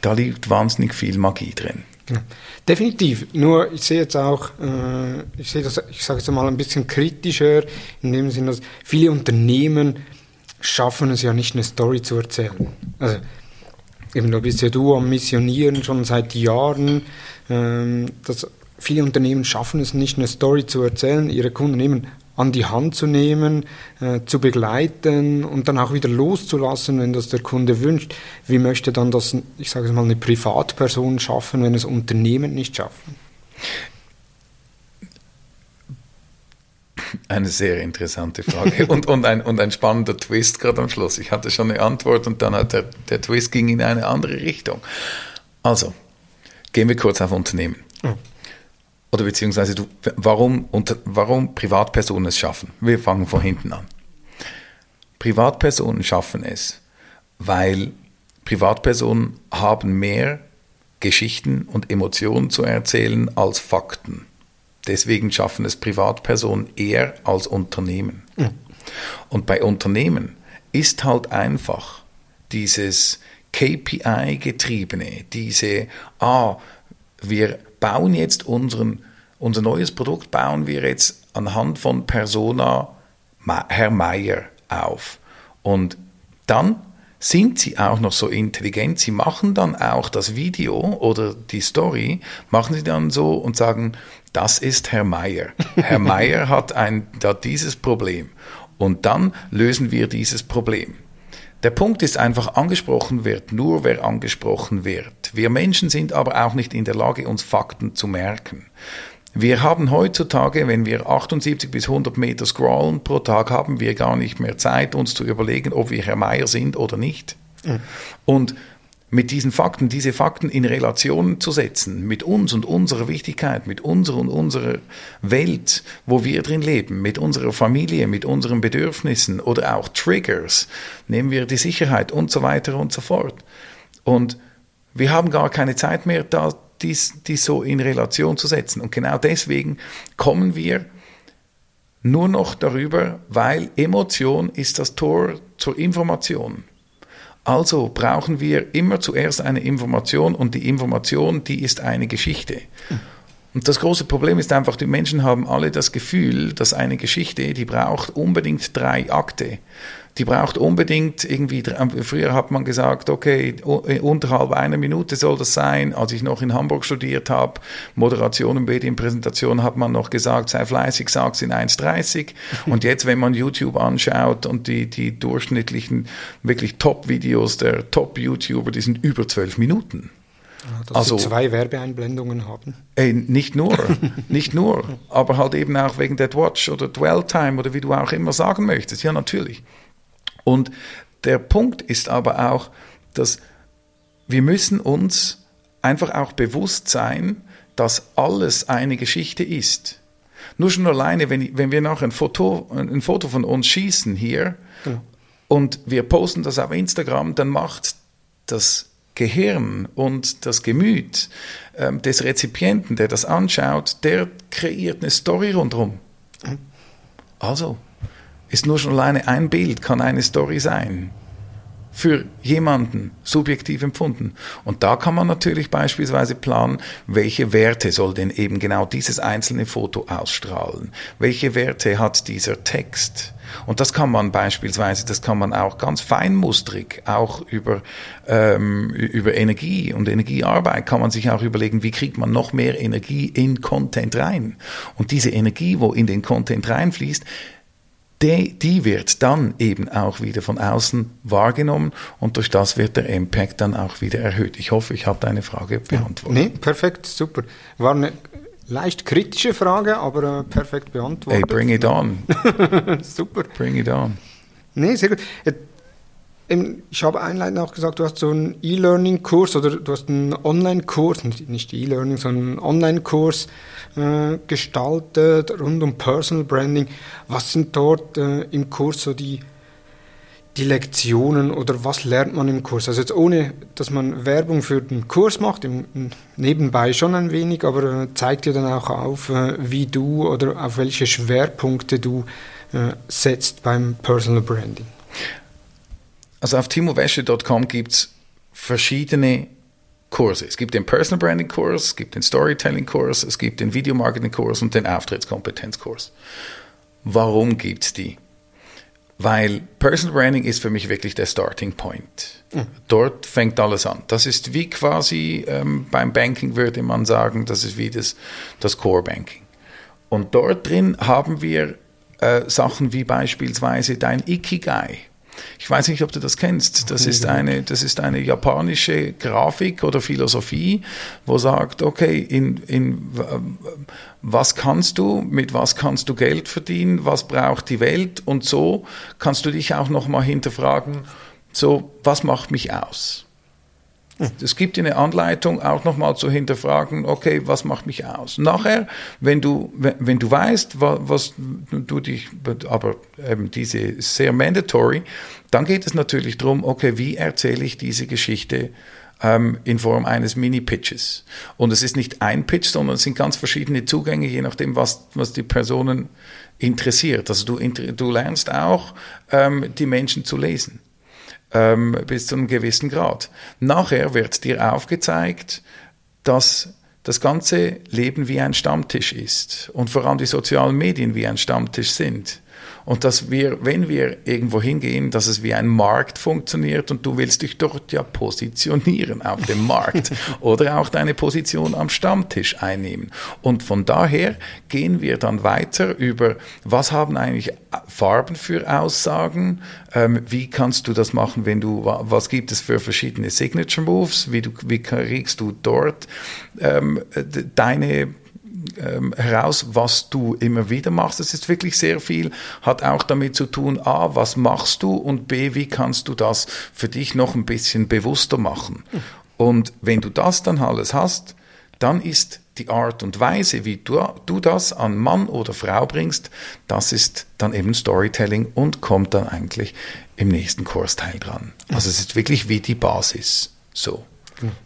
da liegt wahnsinnig viel Magie drin. Definitiv. Nur ich sehe jetzt auch, äh, ich sehe das, ich sage es mal ein bisschen kritischer, in dem Sinne, dass viele Unternehmen schaffen es ja nicht, eine Story zu erzählen. Also eben da bist ja du am Missionieren schon seit Jahren, ähm, dass viele Unternehmen schaffen es nicht, eine Story zu erzählen, ihre Kunden eben an die Hand zu nehmen, äh, zu begleiten und dann auch wieder loszulassen, wenn das der Kunde wünscht. Wie möchte dann das, ich sage es mal, eine Privatperson schaffen, wenn es Unternehmen nicht schaffen? Eine sehr interessante Frage und, und, ein, und ein spannender Twist gerade am Schluss. Ich hatte schon eine Antwort und dann hat der, der Twist ging in eine andere Richtung. Also, gehen wir kurz auf Unternehmen. Oh. Oder beziehungsweise du, warum, unter, warum Privatpersonen es schaffen. Wir fangen von hinten an. Privatpersonen schaffen es, weil Privatpersonen haben mehr Geschichten und Emotionen zu erzählen als Fakten. Deswegen schaffen es Privatpersonen eher als Unternehmen. Mhm. Und bei Unternehmen ist halt einfach dieses KPI-getriebene, diese, ah, wir bauen jetzt unseren, unser neues Produkt, bauen wir jetzt anhand von Persona Herr Meier auf. Und dann sind sie auch noch so intelligent, sie machen dann auch das Video oder die Story, machen sie dann so und sagen, das ist Herr Meier. [laughs] Herr Meier hat, ein, hat dieses Problem und dann lösen wir dieses Problem. Der Punkt ist einfach, angesprochen wird nur, wer angesprochen wird. Wir Menschen sind aber auch nicht in der Lage, uns Fakten zu merken. Wir haben heutzutage, wenn wir 78 bis 100 Meter scrollen pro Tag, haben wir gar nicht mehr Zeit, uns zu überlegen, ob wir Herr Meier sind oder nicht. Mhm. Und mit diesen Fakten, diese Fakten in Relation zu setzen, mit uns und unserer Wichtigkeit, mit unserer und unserer Welt, wo wir drin leben, mit unserer Familie, mit unseren Bedürfnissen oder auch Triggers, nehmen wir die Sicherheit und so weiter und so fort. Und wir haben gar keine Zeit mehr, da dies, dies so in Relation zu setzen. Und genau deswegen kommen wir nur noch darüber, weil Emotion ist das Tor zur Information. Also brauchen wir immer zuerst eine Information und die Information, die ist eine Geschichte. Und das große Problem ist einfach, die Menschen haben alle das Gefühl, dass eine Geschichte, die braucht unbedingt drei Akte die braucht unbedingt irgendwie, früher hat man gesagt, okay, äh, unterhalb einer Minute soll das sein. Als ich noch in Hamburg studiert habe, Moderation und Medienpräsentation, hat man noch gesagt, sei fleißig, sag's in 1,30. Und jetzt, wenn man YouTube anschaut und die, die durchschnittlichen, wirklich Top-Videos der Top-YouTuber, die sind über zwölf Minuten. Dass also, sie zwei Werbeeinblendungen haben? Ey, nicht nur, nicht nur, aber halt eben auch wegen der Watch oder Dwell Time oder wie du auch immer sagen möchtest. Ja, natürlich. Und der Punkt ist aber auch, dass wir müssen uns einfach auch bewusst sein, dass alles eine Geschichte ist. Nur schon alleine, wenn, wenn wir noch ein Foto, ein Foto von uns schießen hier genau. und wir posten das auf Instagram, dann macht das Gehirn und das Gemüt ähm, des Rezipienten, der das anschaut, der kreiert eine Story rundherum. Also, ist nur schon alleine ein Bild, kann eine Story sein. Für jemanden subjektiv empfunden. Und da kann man natürlich beispielsweise planen, welche Werte soll denn eben genau dieses einzelne Foto ausstrahlen? Welche Werte hat dieser Text? Und das kann man beispielsweise, das kann man auch ganz feinmustrig, auch über, ähm, über Energie und Energiearbeit kann man sich auch überlegen, wie kriegt man noch mehr Energie in Content rein? Und diese Energie, wo in den Content reinfließt, die, die wird dann eben auch wieder von außen wahrgenommen und durch das wird der Impact dann auch wieder erhöht. Ich hoffe, ich habe deine Frage beantwortet. Nee, perfekt, super. War eine leicht kritische Frage, aber äh, perfekt beantwortet. Hey, bring it on. [laughs] super. Bring it on. Nee, sehr gut ich habe einleitend auch gesagt, du hast so einen E-Learning-Kurs oder du hast einen Online-Kurs, nicht E-Learning, sondern einen Online-Kurs äh, gestaltet rund um Personal Branding. Was sind dort äh, im Kurs so die, die Lektionen oder was lernt man im Kurs? Also jetzt ohne, dass man Werbung für den Kurs macht, im, nebenbei schon ein wenig, aber äh, zeigt dir dann auch auf, äh, wie du oder auf welche Schwerpunkte du äh, setzt beim Personal Branding. Also auf timowäsche.com gibt es verschiedene Kurse. Es gibt den Personal Branding Kurs, es gibt den Storytelling Kurs, es gibt den Video Marketing Kurs und den Auftrittskompetenzkurs. Warum gibt es die? Weil Personal Branding ist für mich wirklich der Starting Point. Mhm. Dort fängt alles an. Das ist wie quasi ähm, beim Banking würde man sagen, das ist wie das, das Core Banking. Und dort drin haben wir äh, Sachen wie beispielsweise dein Ikigai. Ich weiß nicht, ob du das kennst. Das ist eine, das ist eine japanische Grafik oder Philosophie, wo sagt, okay, in, in, was kannst du, mit was kannst du Geld verdienen, was braucht die Welt und so kannst du dich auch nochmal hinterfragen, so, was macht mich aus? Es gibt eine Anleitung, auch nochmal zu hinterfragen, okay, was macht mich aus? Nachher, wenn du, wenn du weißt, was, was du dich, aber eben diese sehr mandatory, dann geht es natürlich darum, okay, wie erzähle ich diese Geschichte ähm, in Form eines Mini-Pitches? Und es ist nicht ein Pitch, sondern es sind ganz verschiedene Zugänge, je nachdem, was, was die Personen interessiert. Also du, du lernst auch, ähm, die Menschen zu lesen ähm, bis zu einem gewissen Grad. Nachher wird dir aufgezeigt, dass das ganze Leben wie ein Stammtisch ist und vor allem die sozialen Medien wie ein Stammtisch sind. Und dass wir, wenn wir irgendwo hingehen, dass es wie ein Markt funktioniert und du willst dich dort ja positionieren auf dem Markt [laughs] oder auch deine Position am Stammtisch einnehmen. Und von daher gehen wir dann weiter über, was haben eigentlich Farben für Aussagen, ähm, wie kannst du das machen, wenn du, was gibt es für verschiedene Signature Moves, wie, du, wie kriegst du dort ähm, deine ähm, heraus, was du immer wieder machst. Es ist wirklich sehr viel, hat auch damit zu tun, a, was machst du und b, wie kannst du das für dich noch ein bisschen bewusster machen. Und wenn du das dann alles hast, dann ist die Art und Weise, wie du, du das an Mann oder Frau bringst, das ist dann eben Storytelling und kommt dann eigentlich im nächsten Kursteil dran. Also es ist wirklich wie die Basis. So.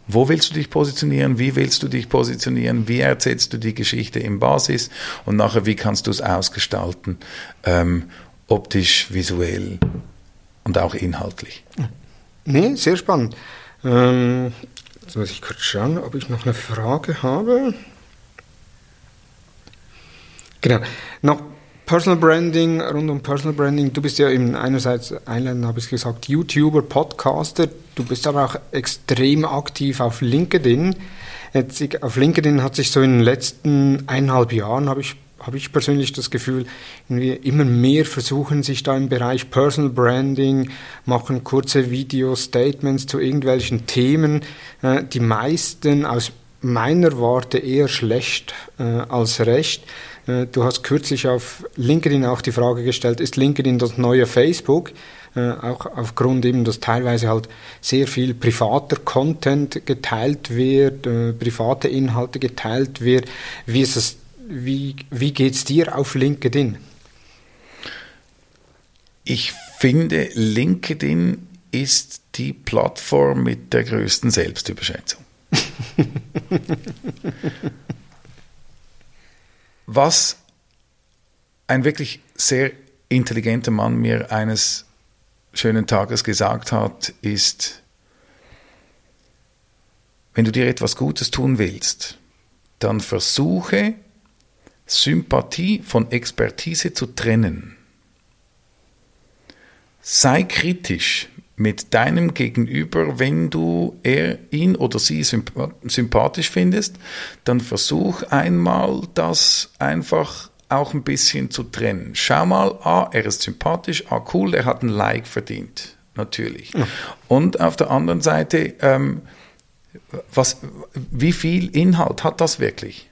Wo willst du dich positionieren? Wie willst du dich positionieren? Wie erzählst du die Geschichte im Basis? Und nachher, wie kannst du es ausgestalten? Ähm, optisch, visuell und auch inhaltlich. Nee, sehr spannend. Ähm, jetzt muss ich kurz schauen, ob ich noch eine Frage habe. Genau. Noch Personal Branding, rund um Personal Branding. Du bist ja eben einerseits, einleitend habe ich gesagt, YouTuber, Podcaster. Du bist aber auch extrem aktiv auf LinkedIn. Jetzt, auf LinkedIn hat sich so in den letzten eineinhalb Jahren, habe ich, habe ich persönlich das Gefühl, immer mehr versuchen sich da im Bereich Personal Branding, machen kurze Video-Statements zu irgendwelchen Themen. Äh, die meisten aus meiner Warte eher schlecht äh, als recht. Äh, du hast kürzlich auf LinkedIn auch die Frage gestellt, ist LinkedIn das neue Facebook? Äh, auch aufgrund eben, dass teilweise halt sehr viel privater Content geteilt wird, äh, private Inhalte geteilt wird. Wie, ist es, wie, wie geht es dir auf LinkedIn? Ich finde, LinkedIn ist die Plattform mit der größten Selbstüberschätzung. [laughs] Was ein wirklich sehr intelligenter Mann mir eines schönen Tages gesagt hat, ist, wenn du dir etwas Gutes tun willst, dann versuche Sympathie von Expertise zu trennen. Sei kritisch mit deinem Gegenüber, wenn du er, ihn oder sie sympathisch findest, dann versuch einmal das einfach auch ein bisschen zu trennen. Schau mal, ah, er ist sympathisch, ah, cool, er hat ein Like verdient, natürlich. Ja. Und auf der anderen Seite, ähm, was, wie viel Inhalt hat das wirklich?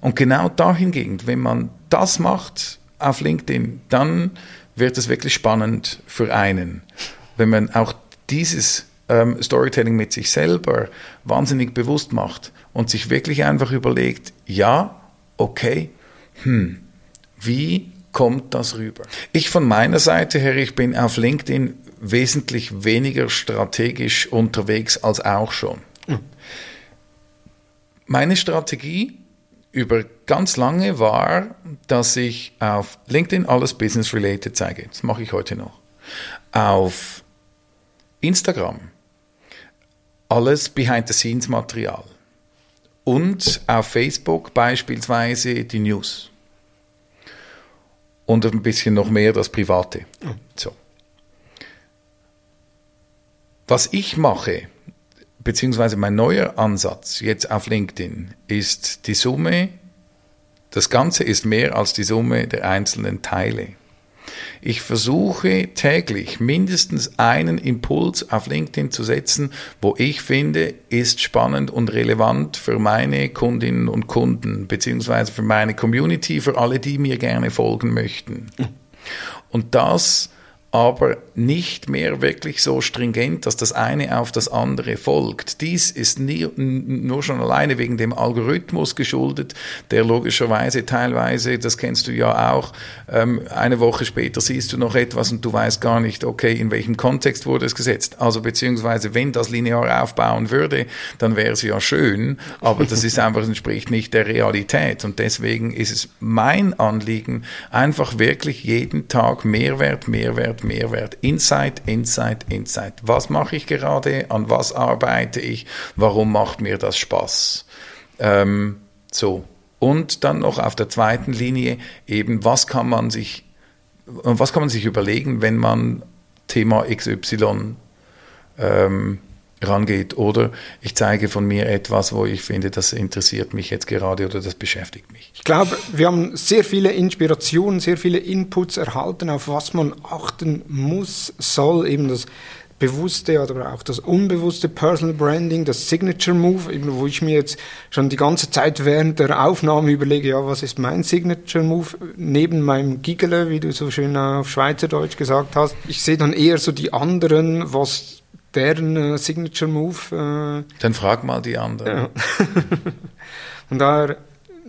Und genau dahingehend, wenn man das macht auf LinkedIn, dann wird es wirklich spannend für einen wenn man auch dieses ähm, Storytelling mit sich selber wahnsinnig bewusst macht und sich wirklich einfach überlegt, ja, okay, hm, wie kommt das rüber? Ich von meiner Seite her, ich bin auf LinkedIn wesentlich weniger strategisch unterwegs als auch schon. Mhm. Meine Strategie über ganz lange war, dass ich auf LinkedIn alles Business-related zeige. Das mache ich heute noch. Auf Instagram. Alles Behind-the-Scenes-Material. Und auf Facebook beispielsweise die News. Und ein bisschen noch mehr das Private. So. Was ich mache, beziehungsweise mein neuer Ansatz jetzt auf LinkedIn, ist die Summe, das Ganze ist mehr als die Summe der einzelnen Teile. Ich versuche täglich mindestens einen Impuls auf LinkedIn zu setzen, wo ich finde, ist spannend und relevant für meine Kundinnen und Kunden, beziehungsweise für meine Community, für alle, die mir gerne folgen möchten. Und das aber nicht mehr wirklich so stringent, dass das eine auf das andere folgt. Dies ist nie, nur schon alleine wegen dem Algorithmus geschuldet, der logischerweise teilweise, das kennst du ja auch, ähm, eine Woche später siehst du noch etwas und du weißt gar nicht, okay, in welchem Kontext wurde es gesetzt. Also beziehungsweise, wenn das linear aufbauen würde, dann wäre es ja schön, aber das ist einfach, [laughs] entspricht nicht der Realität. Und deswegen ist es mein Anliegen, einfach wirklich jeden Tag Mehrwert, Mehrwert, Mehrwert. Insight, Insight, Insight. Was mache ich gerade? An was arbeite ich? Warum macht mir das Spaß? Ähm, so. Und dann noch auf der zweiten Linie eben, was kann man sich was kann man sich überlegen, wenn man Thema XY ähm, rangeht. Oder ich zeige von mir etwas, wo ich finde, das interessiert mich jetzt gerade oder das beschäftigt mich. Ich glaube, wir haben sehr viele Inspirationen, sehr viele Inputs erhalten, auf was man achten muss, soll, eben das bewusste oder auch das unbewusste Personal Branding, das Signature Move, wo ich mir jetzt schon die ganze Zeit während der Aufnahme überlege, ja, was ist mein Signature Move neben meinem Giggle, wie du so schön auf Schweizerdeutsch gesagt hast. Ich sehe dann eher so die anderen, was deren äh, Signature Move. Äh, Dann frag mal die anderen. Ja. [laughs] Und daher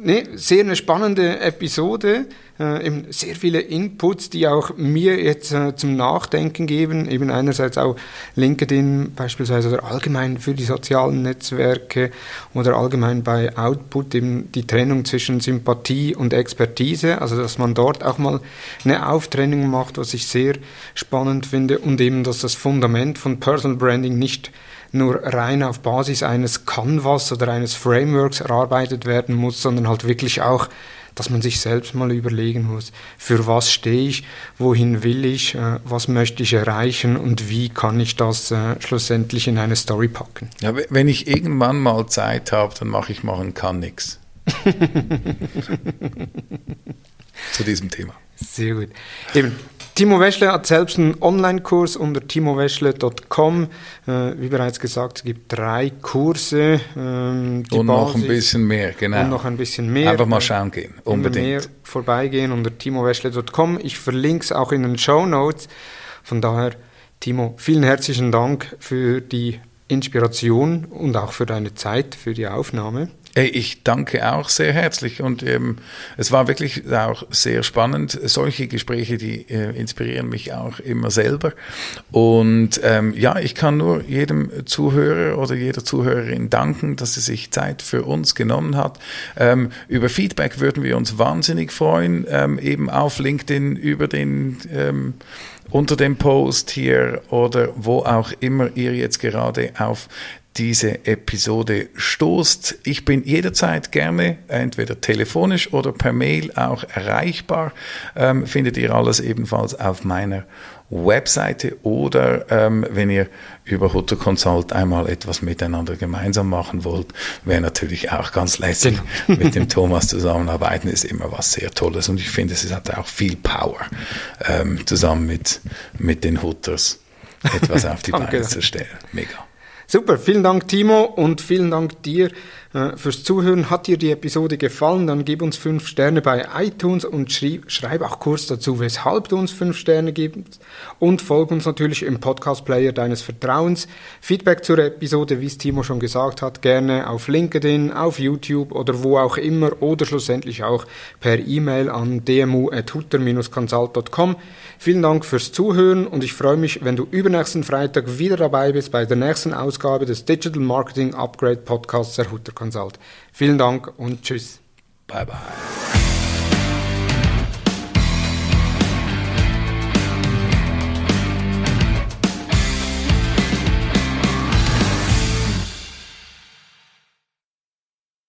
nee, sehr eine spannende Episode, äh, eben sehr viele Inputs, die auch mir jetzt äh, zum Nachdenken geben, eben einerseits auch LinkedIn beispielsweise oder allgemein für die sozialen Netzwerke oder allgemein bei Output eben die Trennung zwischen Sympathie und Expertise, also dass man dort auch mal eine Auftrennung macht, was ich sehr spannend finde. Und eben, dass das Fundament von Personal Branding nicht nur rein auf Basis eines Canvas oder eines Frameworks erarbeitet werden muss, sondern halt wirklich auch, dass man sich selbst mal überlegen muss, für was stehe ich, wohin will ich, äh, was möchte ich erreichen und wie kann ich das äh, schlussendlich in eine Story packen. Ja, wenn ich irgendwann mal Zeit habe, dann mache ich mal ein kann nix. [laughs] Zu diesem Thema. Sehr gut. Eben, Timo Weschle hat selbst einen Online-Kurs unter timoweschle.com. Äh, wie bereits gesagt, es gibt drei Kurse. Ähm, und Basis, noch ein bisschen mehr, genau. Und noch ein bisschen mehr. Einfach mal schauen gehen, unbedingt. Mehr vorbeigehen unter timoweschle.com. Ich verlinke es auch in den Show Notes. Von daher, Timo, vielen herzlichen Dank für die Inspiration und auch für deine Zeit, für die Aufnahme. Ich danke auch sehr herzlich und ähm, es war wirklich auch sehr spannend. Solche Gespräche, die äh, inspirieren mich auch immer selber. Und ähm, ja, ich kann nur jedem Zuhörer oder jeder Zuhörerin danken, dass sie sich Zeit für uns genommen hat. Ähm, über Feedback würden wir uns wahnsinnig freuen, ähm, eben auf LinkedIn, über den ähm, unter dem Post hier oder wo auch immer ihr jetzt gerade auf diese Episode stoßt. Ich bin jederzeit gerne entweder telefonisch oder per Mail auch erreichbar. Ähm, findet ihr alles ebenfalls auf meiner Webseite oder ähm, wenn ihr über Hutter Consult einmal etwas miteinander gemeinsam machen wollt, wäre natürlich auch ganz lässig. Genau. Mit dem [laughs] Thomas zusammenarbeiten ist immer was sehr Tolles und ich finde, es hat auch viel Power, ähm, zusammen mit, mit den Hutters etwas auf die [laughs] Beine zu stellen. Mega. Super, vielen Dank Timo und vielen Dank dir fürs Zuhören. Hat dir die Episode gefallen, dann gib uns fünf Sterne bei iTunes und schrieb, schreib auch kurz dazu, weshalb du uns fünf Sterne gibst und folg uns natürlich im Podcast-Player deines Vertrauens. Feedback zur Episode, wie es Timo schon gesagt hat, gerne auf LinkedIn, auf YouTube oder wo auch immer oder schlussendlich auch per E-Mail an dmu.hutter-consult.com. Vielen Dank fürs Zuhören und ich freue mich, wenn du übernächsten Freitag wieder dabei bist bei der nächsten Ausgabe des Digital Marketing Upgrade Podcasts der Hutter Consult. Halt. Vielen Dank und tschüss. Bye bye.